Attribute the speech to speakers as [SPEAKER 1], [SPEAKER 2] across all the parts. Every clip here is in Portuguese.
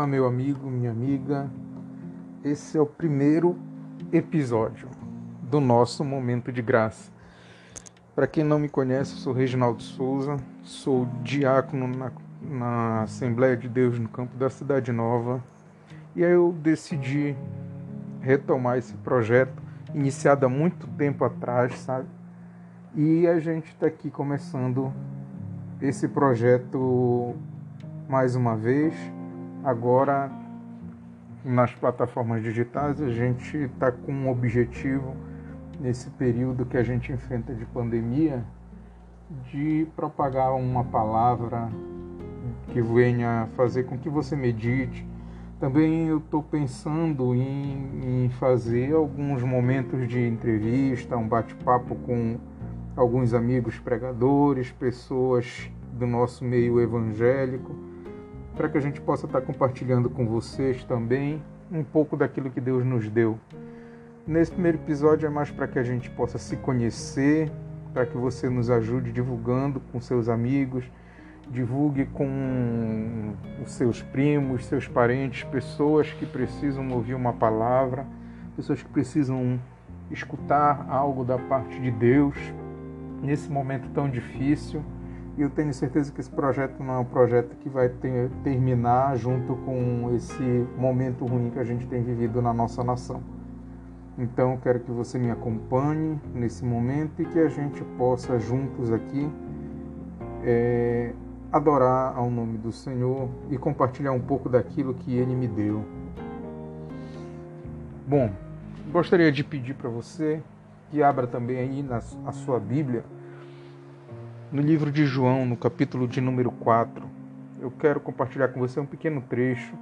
[SPEAKER 1] Olá, meu amigo, minha amiga. Esse é o primeiro episódio do nosso Momento de Graça. Para quem não me conhece, sou Reginaldo Souza, sou diácono na, na Assembleia de Deus no campo da Cidade Nova e aí eu decidi retomar esse projeto iniciado há muito tempo atrás, sabe? E a gente está aqui começando esse projeto mais uma vez Agora, nas plataformas digitais, a gente está com um objetivo, nesse período que a gente enfrenta de pandemia, de propagar uma palavra que venha fazer com que você medite. Também eu estou pensando em, em fazer alguns momentos de entrevista, um bate-papo com alguns amigos pregadores, pessoas do nosso meio evangélico para que a gente possa estar compartilhando com vocês também um pouco daquilo que Deus nos deu. Nesse primeiro episódio é mais para que a gente possa se conhecer, para que você nos ajude divulgando com seus amigos, divulgue com os seus primos, seus parentes, pessoas que precisam ouvir uma palavra, pessoas que precisam escutar algo da parte de Deus nesse momento tão difícil eu tenho certeza que esse projeto não é um projeto que vai ter, terminar junto com esse momento ruim que a gente tem vivido na nossa nação. Então, quero que você me acompanhe nesse momento e que a gente possa juntos aqui é, adorar ao nome do Senhor e compartilhar um pouco daquilo que Ele me deu. Bom, gostaria de pedir para você que abra também aí na a sua Bíblia no livro de João, no capítulo de número 4. Eu quero compartilhar com você um pequeno trecho.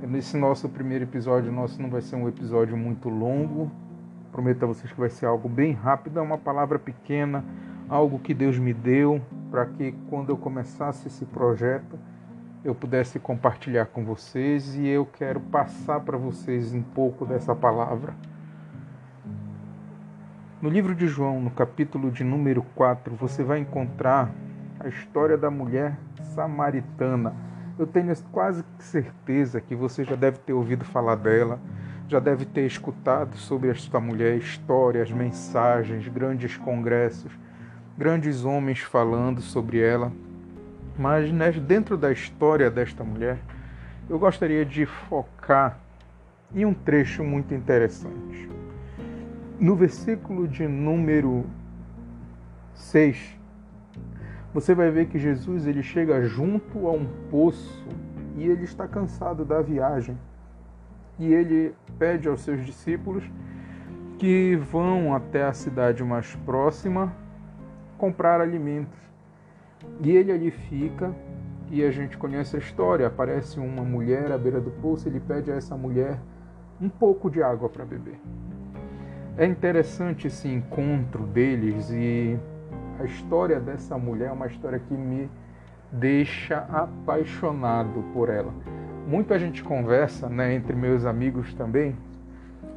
[SPEAKER 1] Nesse nosso primeiro episódio, nosso não vai ser um episódio muito longo. Prometo a vocês que vai ser algo bem rápido, é uma palavra pequena, algo que Deus me deu para que quando eu começasse esse projeto eu pudesse compartilhar com vocês e eu quero passar para vocês um pouco dessa palavra. No livro de João, no capítulo de número 4, você vai encontrar a história da mulher samaritana. Eu tenho quase certeza que você já deve ter ouvido falar dela, já deve ter escutado sobre esta mulher, histórias, mensagens, grandes congressos, grandes homens falando sobre ela. Mas né, dentro da história desta mulher, eu gostaria de focar em um trecho muito interessante. No versículo de número 6, você vai ver que Jesus ele chega junto a um poço e ele está cansado da viagem. E ele pede aos seus discípulos que vão até a cidade mais próxima comprar alimentos. E ele ali fica e a gente conhece a história. Aparece uma mulher à beira do poço, ele pede a essa mulher um pouco de água para beber. É interessante esse encontro deles e a história dessa mulher é uma história que me deixa apaixonado por ela. Muita gente conversa, né, entre meus amigos também,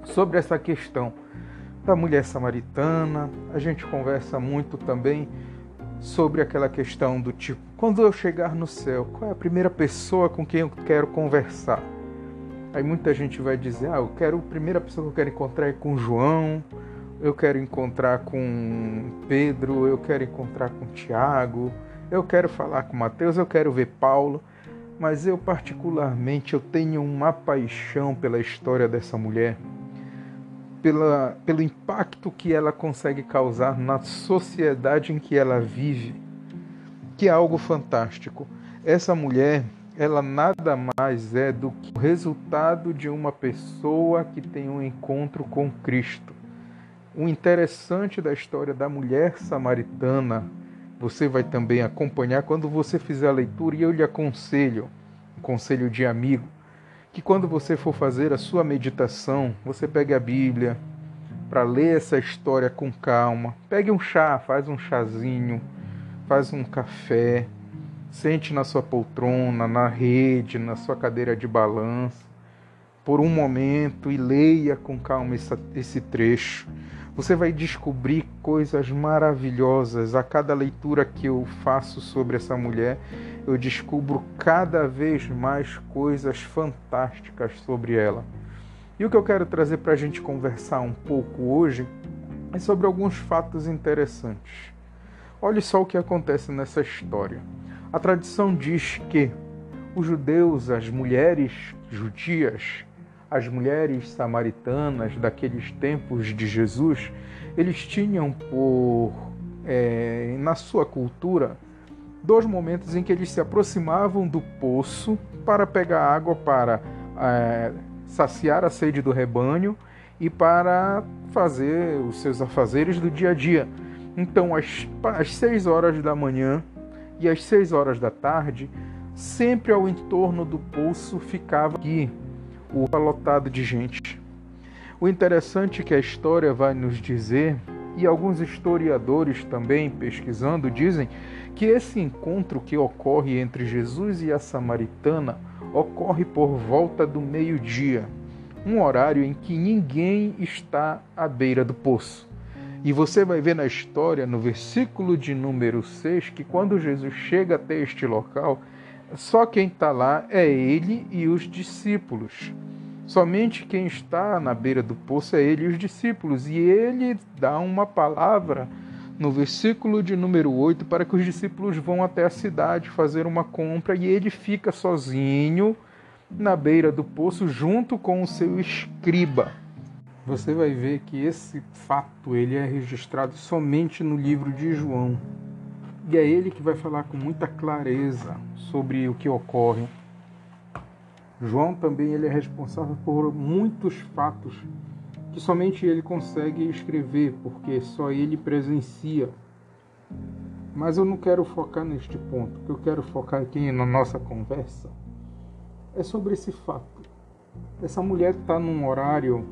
[SPEAKER 1] sobre essa questão da mulher samaritana. A gente conversa muito também sobre aquela questão do tipo, quando eu chegar no céu, qual é a primeira pessoa com quem eu quero conversar? Aí muita gente vai dizer: ah, eu quero, a primeira pessoa que eu quero encontrar é com João, eu quero encontrar com Pedro, eu quero encontrar com Tiago, eu quero falar com Mateus, eu quero ver Paulo. Mas eu particularmente eu tenho uma paixão pela história dessa mulher, pela, pelo impacto que ela consegue causar na sociedade em que ela vive, que é algo fantástico. Essa mulher, ela nada mais é do que o resultado de uma pessoa que tem um encontro com Cristo. O interessante da história da mulher samaritana, você vai também acompanhar quando você fizer a leitura, e eu lhe aconselho, um conselho de amigo, que quando você for fazer a sua meditação, você pegue a Bíblia para ler essa história com calma. Pegue um chá, faz um chazinho, faz um café, Sente na sua poltrona, na rede, na sua cadeira de balanço, por um momento e leia com calma esse trecho, Você vai descobrir coisas maravilhosas. A cada leitura que eu faço sobre essa mulher, eu descubro cada vez mais coisas fantásticas sobre ela. E o que eu quero trazer para a gente conversar um pouco hoje é sobre alguns fatos interessantes. Olhe só o que acontece nessa história. A tradição diz que os judeus, as mulheres judias, as mulheres samaritanas daqueles tempos de Jesus, eles tinham por é, na sua cultura dois momentos em que eles se aproximavam do poço para pegar água para é, saciar a sede do rebanho e para fazer os seus afazeres do dia a dia. Então, às, às seis horas da manhã e às seis horas da tarde, sempre ao entorno do poço ficava aqui o lotado de gente. O interessante é que a história vai nos dizer, e alguns historiadores também pesquisando dizem, que esse encontro que ocorre entre Jesus e a samaritana ocorre por volta do meio-dia, um horário em que ninguém está à beira do poço. E você vai ver na história, no versículo de número 6, que quando Jesus chega até este local, só quem está lá é ele e os discípulos. Somente quem está na beira do poço é ele e os discípulos. E ele dá uma palavra no versículo de número 8 para que os discípulos vão até a cidade fazer uma compra e ele fica sozinho na beira do poço junto com o seu escriba. Você vai ver que esse fato ele é registrado somente no livro de João. E é ele que vai falar com muita clareza sobre o que ocorre. João também ele é responsável por muitos fatos que somente ele consegue escrever, porque só ele presencia. Mas eu não quero focar neste ponto. O que eu quero focar aqui na nossa conversa é sobre esse fato. Essa mulher está num horário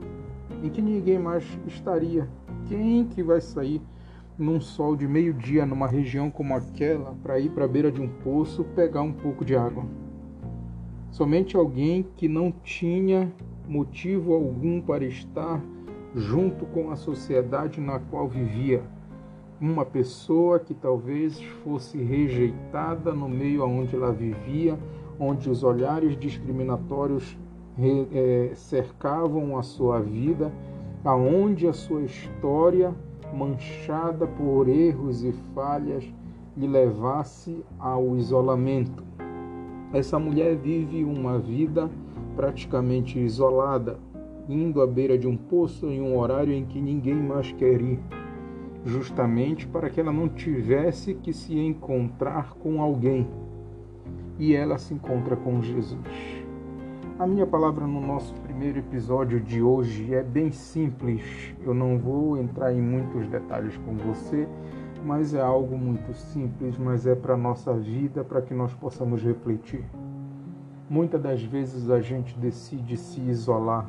[SPEAKER 1] em que ninguém mais estaria. Quem que vai sair num sol de meio-dia numa região como aquela para ir para a beira de um poço pegar um pouco de água. Somente alguém que não tinha motivo algum para estar junto com a sociedade na qual vivia. Uma pessoa que talvez fosse rejeitada no meio onde ela vivia, onde os olhares discriminatórios cercavam a sua vida, aonde a sua história manchada por erros e falhas, lhe levasse ao isolamento. Essa mulher vive uma vida praticamente isolada, indo à beira de um poço em um horário em que ninguém mais quer ir, justamente para que ela não tivesse que se encontrar com alguém. E ela se encontra com Jesus. A minha palavra no nosso primeiro episódio de hoje é bem simples. Eu não vou entrar em muitos detalhes com você, mas é algo muito simples, mas é para a nossa vida, para que nós possamos refletir. Muitas das vezes a gente decide se isolar,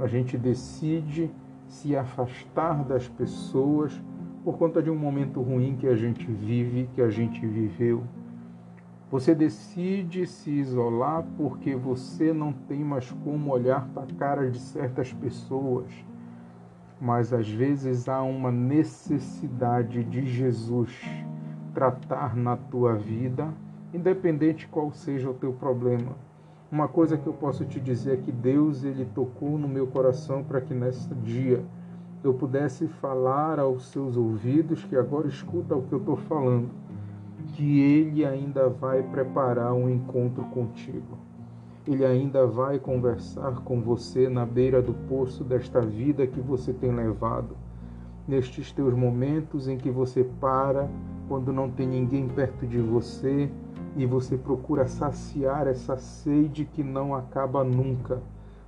[SPEAKER 1] a gente decide se afastar das pessoas por conta de um momento ruim que a gente vive, que a gente viveu você decide se isolar porque você não tem mais como olhar para a cara de certas pessoas. Mas às vezes há uma necessidade de Jesus tratar na tua vida, independente qual seja o teu problema. Uma coisa que eu posso te dizer é que Deus ele tocou no meu coração para que nesse dia eu pudesse falar aos seus ouvidos que agora escuta o que eu estou falando que Ele ainda vai preparar um encontro contigo. Ele ainda vai conversar com você na beira do poço desta vida que você tem levado, nestes teus momentos em que você para quando não tem ninguém perto de você e você procura saciar essa sede que não acaba nunca.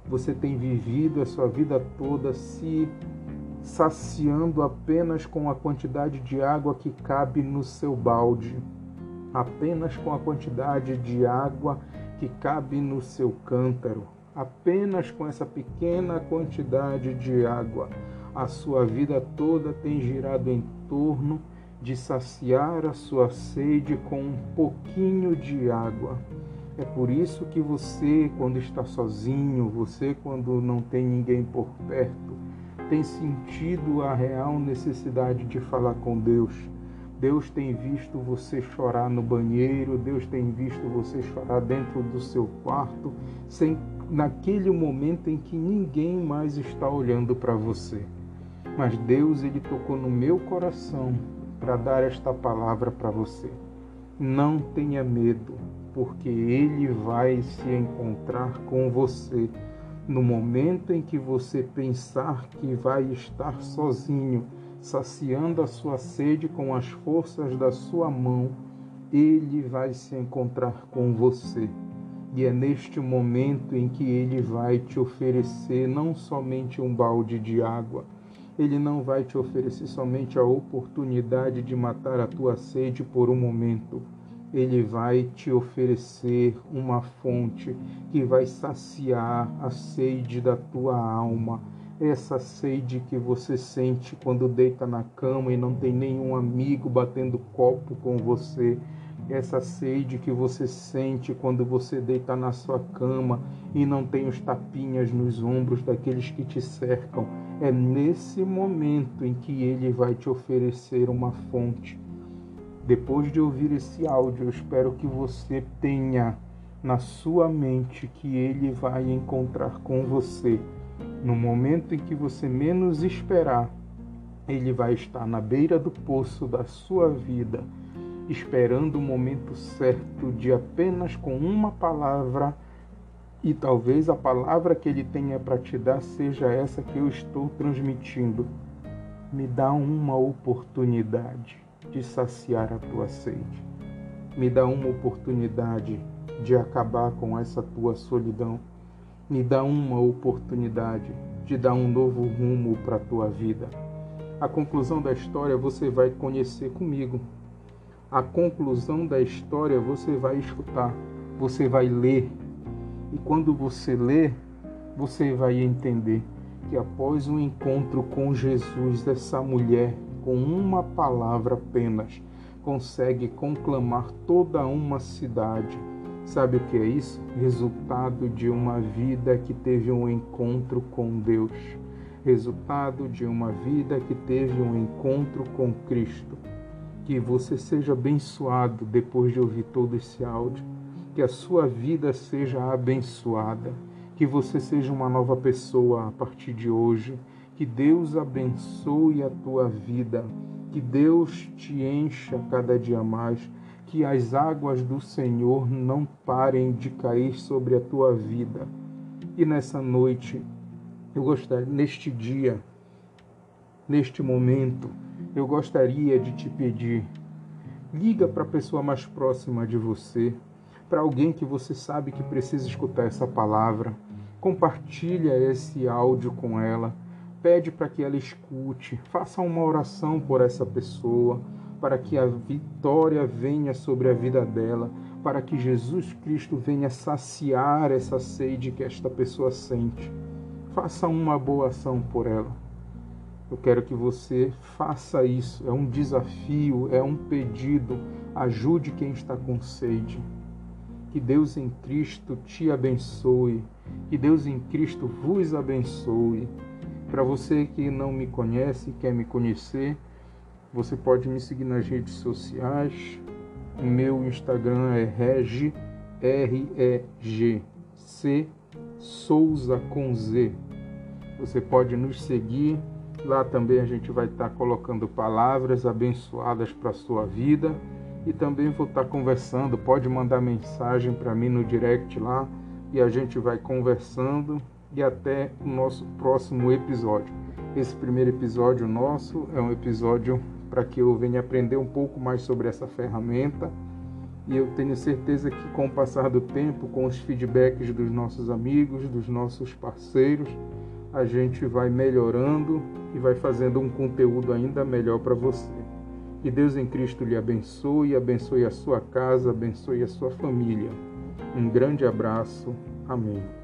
[SPEAKER 1] Você tem vivido a sua vida toda se saciando apenas com a quantidade de água que cabe no seu balde apenas com a quantidade de água que cabe no seu cântaro, apenas com essa pequena quantidade de água. A sua vida toda tem girado em torno de saciar a sua sede com um pouquinho de água. É por isso que você, quando está sozinho, você, quando não tem ninguém por perto, tem sentido a real necessidade de falar com Deus. Deus tem visto você chorar no banheiro, Deus tem visto você chorar dentro do seu quarto, sem naquele momento em que ninguém mais está olhando para você. Mas Deus ele tocou no meu coração para dar esta palavra para você. Não tenha medo, porque ele vai se encontrar com você no momento em que você pensar que vai estar sozinho, saciando a sua sede com as forças da sua mão, ele vai se encontrar com você. E é neste momento em que ele vai te oferecer não somente um balde de água, ele não vai te oferecer somente a oportunidade de matar a tua sede por um momento. Ele vai te oferecer uma fonte que vai saciar a sede da tua alma. Essa sede que você sente quando deita na cama e não tem nenhum amigo batendo copo com você essa sede que você sente quando você deita na sua cama e não tem os tapinhas nos ombros daqueles que te cercam. É nesse momento em que ele vai te oferecer uma fonte. Depois de ouvir esse áudio, eu espero que você tenha na sua mente que ele vai encontrar com você. No momento em que você menos esperar, ele vai estar na beira do poço da sua vida esperando o momento certo de apenas com uma palavra e talvez a palavra que ele tenha para te dar seja essa que eu estou transmitindo. Me dá uma oportunidade de saciar a tua sede. Me dá uma oportunidade de acabar com essa tua solidão. Me dá uma oportunidade de dar um novo rumo para a tua vida. A conclusão da história você vai conhecer comigo a conclusão da história você vai escutar, você vai ler. E quando você lê, você vai entender que após o um encontro com Jesus, essa mulher, com uma palavra apenas, consegue conclamar toda uma cidade. Sabe o que é isso? Resultado de uma vida que teve um encontro com Deus. Resultado de uma vida que teve um encontro com Cristo. Que você seja abençoado depois de ouvir todo esse áudio, que a sua vida seja abençoada, que você seja uma nova pessoa a partir de hoje, que Deus abençoe a tua vida, que Deus te encha cada dia mais, que as águas do Senhor não parem de cair sobre a tua vida. E nessa noite, eu gostaria, neste dia, neste momento, eu gostaria de te pedir, liga para a pessoa mais próxima de você, para alguém que você sabe que precisa escutar essa palavra. Compartilha esse áudio com ela, pede para que ela escute, faça uma oração por essa pessoa, para que a vitória venha sobre a vida dela, para que Jesus Cristo venha saciar essa sede que esta pessoa sente. Faça uma boa ação por ela. Eu quero que você faça isso. É um desafio, é um pedido. Ajude quem está com sede. Que Deus em Cristo te abençoe. Que Deus em Cristo vos abençoe. Para você que não me conhece, quer me conhecer, você pode me seguir nas redes sociais. O meu Instagram é reg, R-E-G-C, Souza com Z. Você pode nos seguir Lá também a gente vai estar colocando palavras abençoadas para a sua vida e também vou estar conversando. Pode mandar mensagem para mim no direct lá e a gente vai conversando e até o nosso próximo episódio. Esse primeiro episódio nosso é um episódio para que eu venha aprender um pouco mais sobre essa ferramenta e eu tenho certeza que com o passar do tempo, com os feedbacks dos nossos amigos, dos nossos parceiros, a gente vai melhorando e vai fazendo um conteúdo ainda melhor para você. Que Deus em Cristo lhe abençoe, abençoe a sua casa, abençoe a sua família. Um grande abraço. Amém.